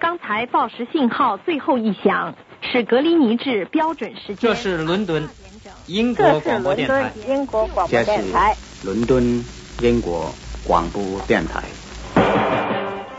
刚才报时信号最后一响，是格林尼治标准时间。这是伦敦，英国广播电台。英国广播电台。伦敦，英国广播电台。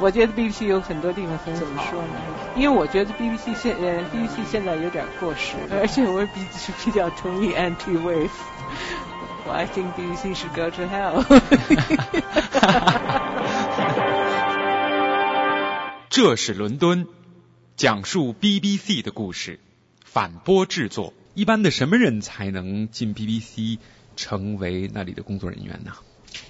我觉得 BBC 有很多地方很怎么说呢？因为我觉得 BBC 现呃 BBC 现在有点过时，而且我比比较同意 Anti Wave。我 I think BBC should go to hell。这是伦敦，讲述 BBC 的故事，反播制作。一般的什么人才能进 BBC 成为那里的工作人员呢？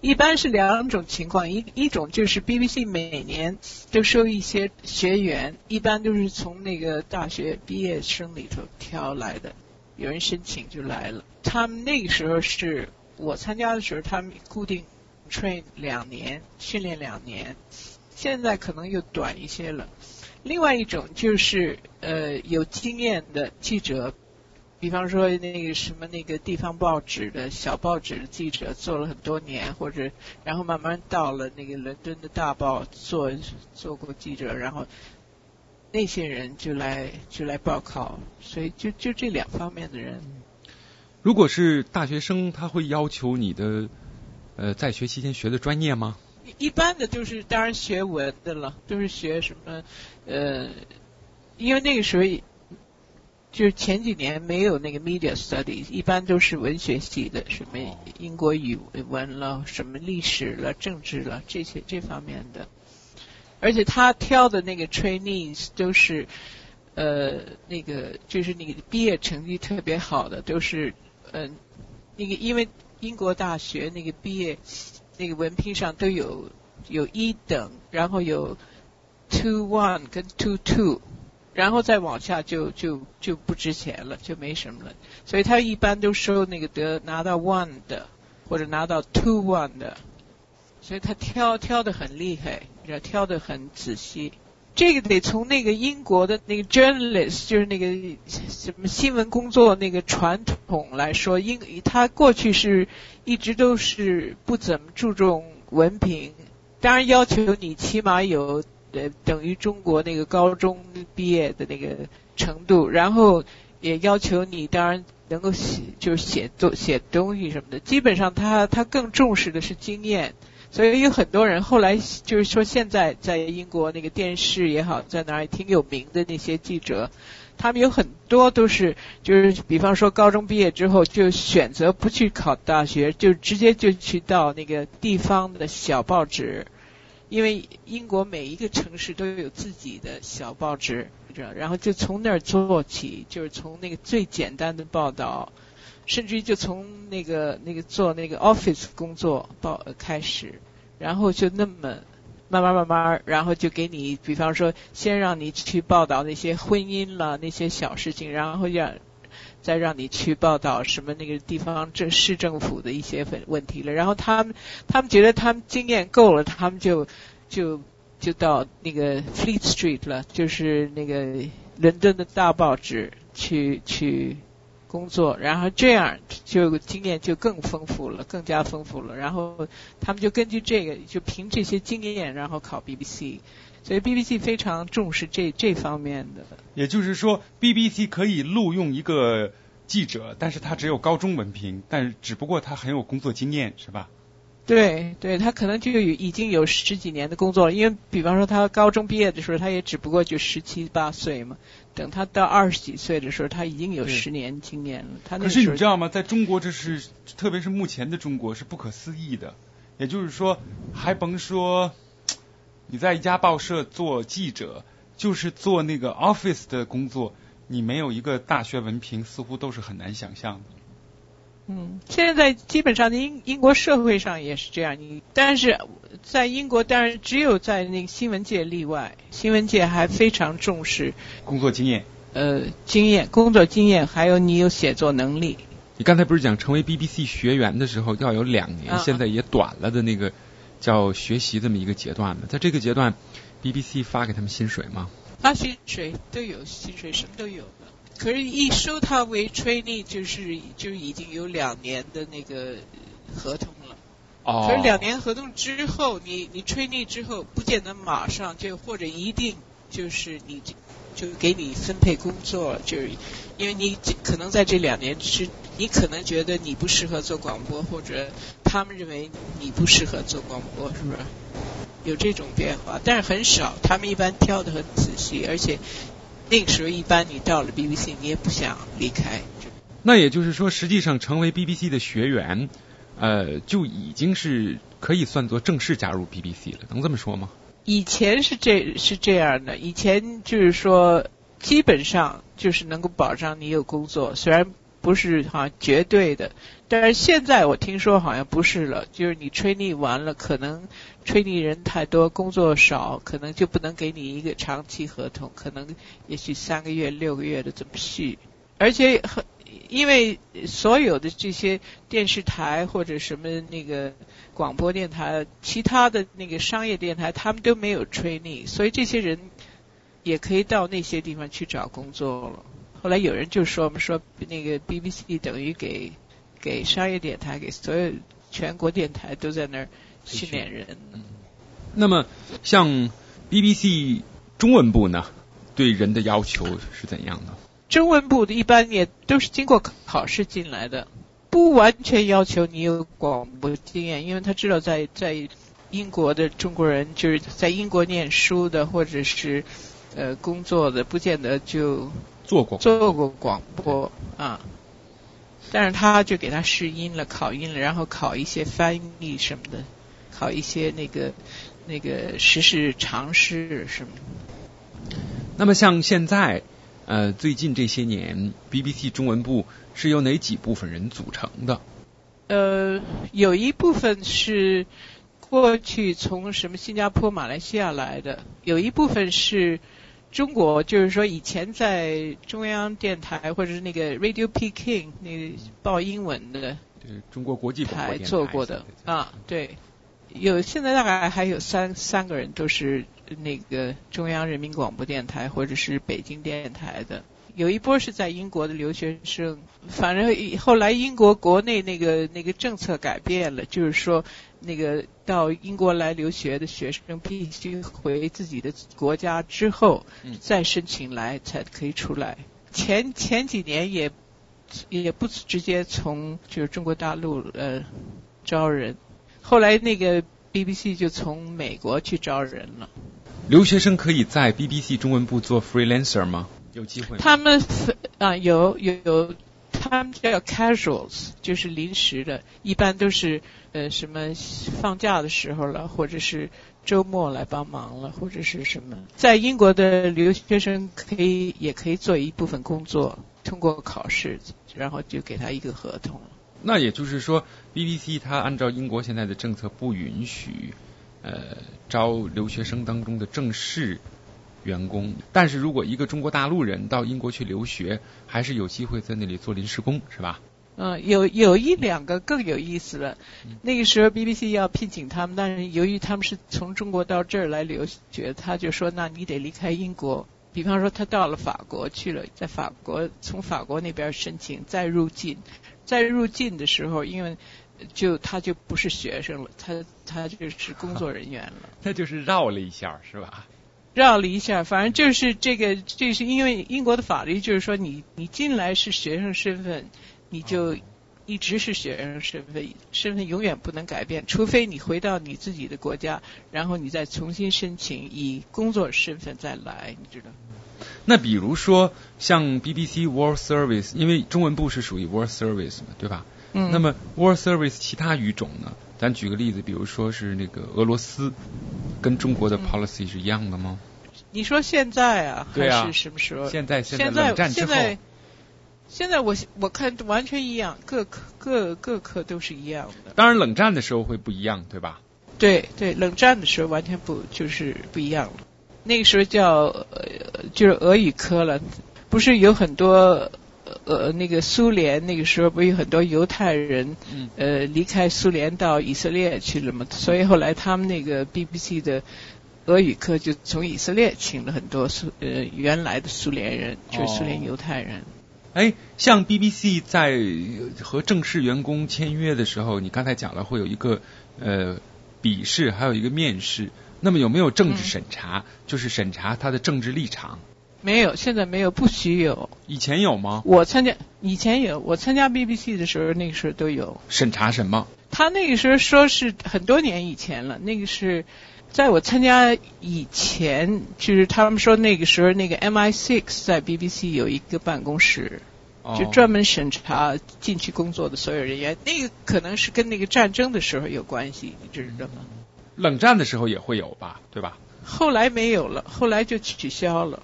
一般是两种情况，一一种就是 BBC 每年都收一些学员，一般都是从那个大学毕业生里头挑来的，有人申请就来了。他们那个时候是我参加的时候，他们固定 train 两年，训练两年，现在可能又短一些了。另外一种就是呃有经验的记者。比方说那个什么那个地方报纸的小报纸的记者做了很多年，或者然后慢慢到了那个伦敦的大报做做过记者，然后那些人就来就来报考，所以就就这两方面的人。如果是大学生，他会要求你的呃在学期间学的专业吗？一般的就是当然学文的了，都是学什么呃，因为那个时候。就是前几年没有那个 media studies，一般都是文学系的，什么英国语文了，什么历史了，政治了，这些这方面的。而且他挑的那个 trainees 都是呃那个就是那个毕业成绩特别好的，都是嗯那个因为英国大学那个毕业那个文凭上都有有一等，然后有 two one 跟 two two。然后再往下就就就不值钱了，就没什么了。所以他一般都收那个得拿到 one 的，或者拿到 two one 的。所以他挑挑的很厉害，要挑的很仔细。这个得从那个英国的那个 journalist，就是那个什么新闻工作那个传统来说，英他过去是一直都是不怎么注重文凭，当然要求你起码有。呃，等于中国那个高中毕业的那个程度，然后也要求你当然能够写，就是写作写东西什么的。基本上他他更重视的是经验，所以有很多人后来就是说，现在在英国那个电视也好，在哪儿也挺有名的那些记者，他们有很多都是就是比方说高中毕业之后就选择不去考大学，就直接就去到那个地方的小报纸。因为英国每一个城市都有自己的小报纸，然后就从那儿做起，就是从那个最简单的报道，甚至于就从那个那个做那个 office 工作报开始，然后就那么慢慢慢慢，然后就给你，比方说先让你去报道那些婚姻了那些小事情，然后让再让你去报道什么那个地方政市政府的一些问问题了，然后他们他们觉得他们经验够了，他们就就就到那个 Fleet Street 了，就是那个伦敦的大报纸去去工作，然后这样就经验就更丰富了，更加丰富了，然后他们就根据这个，就凭这些经验，然后考 BBC。所以 BBC 非常重视这这方面的。也就是说，BBC 可以录用一个记者，但是他只有高中文凭，但只不过他很有工作经验，是吧？对，对他可能就有已经有十几年的工作了，因为比方说他高中毕业的时候，他也只不过就十七八岁嘛。等他到二十几岁的时候，他已经有十年经验了。他可是你知道吗？在中国，这是特别是目前的中国是不可思议的。也就是说，还甭说。你在一家报社做记者，就是做那个 office 的工作，你没有一个大学文凭，似乎都是很难想象的。嗯，现在基本上英英国社会上也是这样，你但是在英国，当然只有在那个新闻界例外，新闻界还非常重视工作经验。呃，经验，工作经验，还有你有写作能力。你刚才不是讲成为 BBC 学员的时候要有两年，现在也短了的那个。叫学习这么一个阶段嘛，在这个阶段，BBC 发给他们薪水吗？发薪水都有薪水，什么都有的。可是，一收他为 trainee，就是就已经有两年的那个合同了。哦。可是两年合同之后，你你 trainee 之后，不见得马上就或者一定就是你就给你分配工作，就是因为你可能在这两年之，你可能觉得你不适合做广播，或者他们认为你不适合做广播，是不是？有这种变化，但是很少，他们一般挑的很仔细，而且那个时候一般你到了 BBC，你也不想离开。那也就是说，实际上成为 BBC 的学员，呃，就已经是可以算作正式加入 BBC 了，能这么说吗？以前是这是这样的，以前就是说基本上就是能够保障你有工作，虽然不是哈绝对的，但是现在我听说好像不是了，就是你 training 完了，可能 training 人太多，工作少，可能就不能给你一个长期合同，可能也许三个月、六个月的怎么续，而且很。因为所有的这些电视台或者什么那个广播电台，其他的那个商业电台，他们都没有 training，所以这些人也可以到那些地方去找工作了。后来有人就说，我们说那个 BBC 等于给给商业电台，给所有全国电台都在那儿训练人。那么像 BBC 中文部呢，对人的要求是怎样的？中文部的一般也都是经过考试进来的，不完全要求你有广播经验，因为他知道在在英国的中国人就是在英国念书的或者是呃工作的，不见得就做过做过广播啊。但是他就给他试音了，考音了，然后考一些翻译什么的，考一些那个那个时事常识什么。那么像现在。呃，最近这些年，BBC 中文部是由哪几部分人组成的？呃，有一部分是过去从什么新加坡、马来西亚来的，有一部分是中国，就是说以前在中央电台或者是那个 Radio Peking 那个报英文的，对中国国际台做过的啊，对，有现在大概还有三三个人都是。那个中央人民广播电台或者是北京电台的，有一波是在英国的留学生。反正后来英国国内那个那个政策改变了，就是说那个到英国来留学的学生必须回自己的国家之后再申请来才可以出来。前前几年也也不直接从就是中国大陆呃招人，后来那个 BBC 就从美国去招人了。留学生可以在 BBC 中文部做 freelancer 吗？有机会？他们啊有有有，他们叫 casuals，就是临时的，一般都是呃什么放假的时候了，或者是周末来帮忙了，或者是什么。在英国的留学生可以也可以做一部分工作，通过考试，然后就给他一个合同。那也就是说，BBC 它按照英国现在的政策不允许。呃，招留学生当中的正式员工，但是如果一个中国大陆人到英国去留学，还是有机会在那里做临时工，是吧？嗯，有有一两个更有意思了。那个时候 BBC 要聘请他们，但是由于他们是从中国到这儿来留学，他就说：“那你得离开英国。”比方说，他到了法国去了，在法国从法国那边申请再入境，再入境的时候，因为就他就不是学生了，他他就是工作人员了。那就是绕了一下，是吧？绕了一下，反正就是这个，这是因为英国的法律就是说，你你进来是学生身份，你就一直是学生身份，身份永远不能改变，除非你回到你自己的国家，然后你再重新申请以工作身份再来，你知道？那比如说像 BBC World Service，因为中文部是属于 World Service 嘛，对吧？嗯，那么 World Service 其他语种呢？咱举个例子，比如说是那个俄罗斯，跟中国的 policy 是一样的吗？你说现在啊，还是什么时候？现在现在冷战之后，现在我我看完全一样，各科各各科都是一样的。当然，冷战的时候会不一样，对吧？对对，冷战的时候完全不就是不一样了。那个时候叫呃就是俄语科了，不是有很多。呃，那个苏联那个时候不有很多犹太人，呃，离开苏联到以色列去了嘛？所以后来他们那个 BBC 的俄语课就从以色列请了很多苏呃原来的苏联人，就是苏联犹太人。哎，像 BBC 在和正式员工签约的时候，你刚才讲了会有一个呃笔试，还有一个面试。那么有没有政治审查？就是审查他的政治立场？没有，现在没有，不许有。以前有吗？我参加以前有，我参加 BBC 的时候，那个时候都有审查什么？他那个时候说是很多年以前了，那个是在我参加以前，就是他们说那个时候那个 MI6 在 BBC 有一个办公室，就专门审查进去工作的所有人员。那个可能是跟那个战争的时候有关系，你知道吗？冷战的时候也会有吧，对吧？后来没有了，后来就取消了。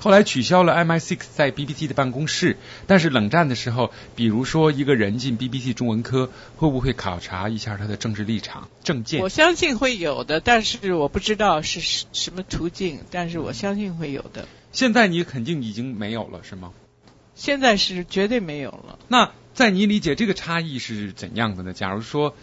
后来取消了 MI6 在 BBC 的办公室，但是冷战的时候，比如说一个人进 BBC 中文科，会不会考察一下他的政治立场、政见？我相信会有的，但是我不知道是什么途径，但是我相信会有的。现在你肯定已经没有了，是吗？现在是绝对没有了。那在你理解这个差异是怎样的呢？假如说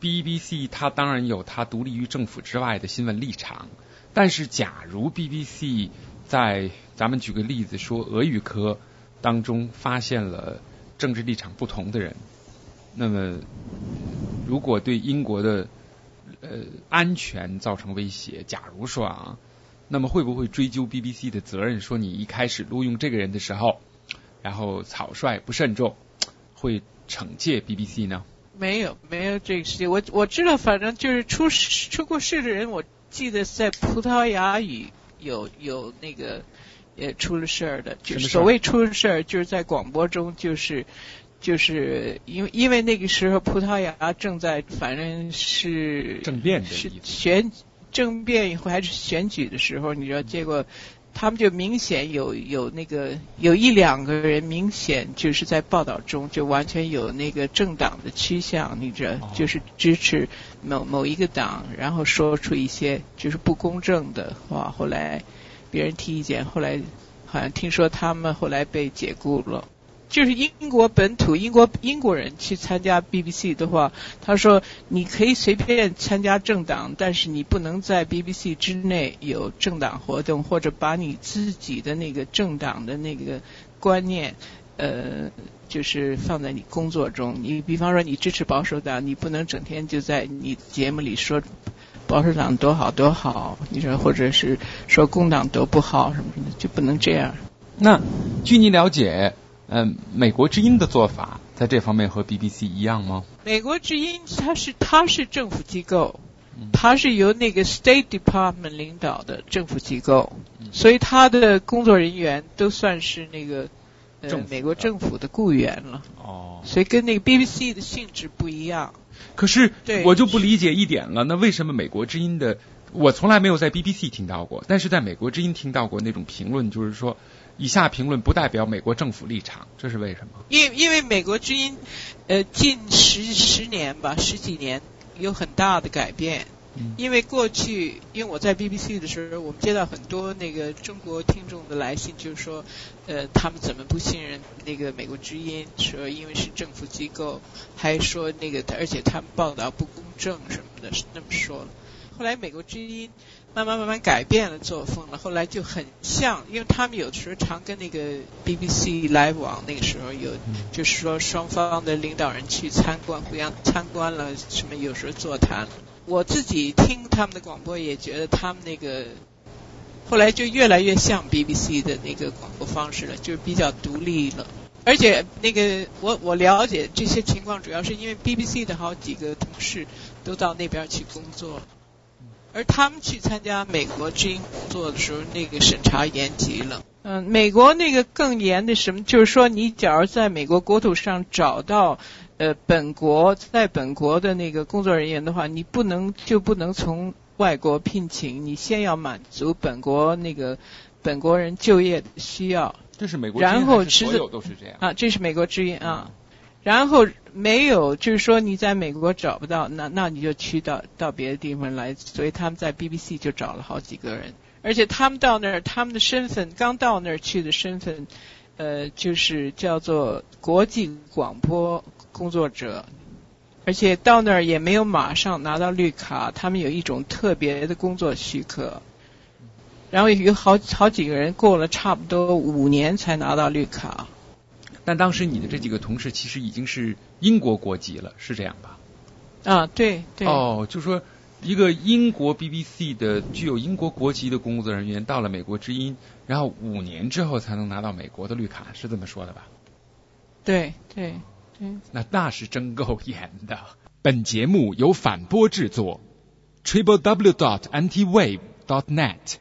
BBC 它当然有它独立于政府之外的新闻立场，但是假如 BBC 在咱们举个例子说，俄语科当中发现了政治立场不同的人，那么如果对英国的呃安全造成威胁，假如说啊，那么会不会追究 BBC 的责任？说你一开始录用这个人的时候，然后草率不慎重，会惩戒 BBC 呢？没有，没有这个事情。我我知道，反正就是出出过事的人，我记得在葡萄牙语。有有那个也出了事儿的，就是所谓出了事儿，就是在广播中，就是就是因为因为那个时候葡萄牙正在反正是政变是选政变以后还是选举的时候，你知道，结果他们就明显有有那个有一两个人明显就是在报道中就完全有那个政党的趋向，你知道，就是支持。某某一个党，然后说出一些就是不公正的话，后来别人提意见，后来好像听说他们后来被解雇了。就是英国本土英国英国人去参加 BBC 的话，他说你可以随便参加政党，但是你不能在 BBC 之内有政党活动，或者把你自己的那个政党的那个观念呃。就是放在你工作中，你比方说你支持保守党，你不能整天就在你节目里说保守党多好多好，你说或者是说工党多不好什么的，就不能这样。那据你了解，嗯，美国之音的做法在这方面和 BBC 一样吗？美国之音它是它是政府机构，它是由那个 State Department 领导的政府机构，所以它的工作人员都算是那个。美国政府的雇员了，哦，所以跟那个 BBC 的性质不一样。可是，我就不理解一点了，那为什么美国之音的，我从来没有在 BBC 听到过，但是在美国之音听到过那种评论，就是说，以下评论不代表美国政府立场，这是为什么？因因为美国之音，呃，近十十年吧，十几年有很大的改变。因为过去，因为我在 BBC 的时候，我们接到很多那个中国听众的来信，就是说，呃，他们怎么不信任那个美国之音？说因为是政府机构，还说那个，而且他们报道不公正什么的，是那么说了。后来美国之音慢慢慢慢改变了作风了，后来就很像，因为他们有的时候常跟那个 BBC 来往，那个时候有，就是说双方的领导人去参观，互相参观了什么，有时候座谈。我自己听他们的广播，也觉得他们那个后来就越来越像 BBC 的那个广播方式了，就是比较独立了。而且那个我我了解这些情况，主要是因为 BBC 的好几个同事都到那边去工作，而他们去参加美国之音工作的时候，那个审查严极了。嗯，美国那个更严的什么，就是说你假如在美国国土上找到。呃，本国在本国的那个工作人员的话，你不能就不能从外国聘请，你先要满足本国那个本国人就业的需要。这是美国然后所有都是这样啊，这是美国之音啊。然后没有，就是说你在美国找不到，那那你就去到到别的地方来。所以他们在 BBC 就找了好几个人，而且他们到那儿，他们的身份刚到那儿去的身份，呃，就是叫做国际广播。工作者，而且到那儿也没有马上拿到绿卡，他们有一种特别的工作许可，然后有好好几个人过了差不多五年才拿到绿卡。但当时你的这几个同事其实已经是英国国籍了，是这样吧？啊，对对。哦，就说一个英国 BBC 的具有英国国籍的工作人员到了美国之音，然后五年之后才能拿到美国的绿卡，是这么说的吧？对对那那是真够严的。本节目由反播制作，triple w dot anti wave dot net。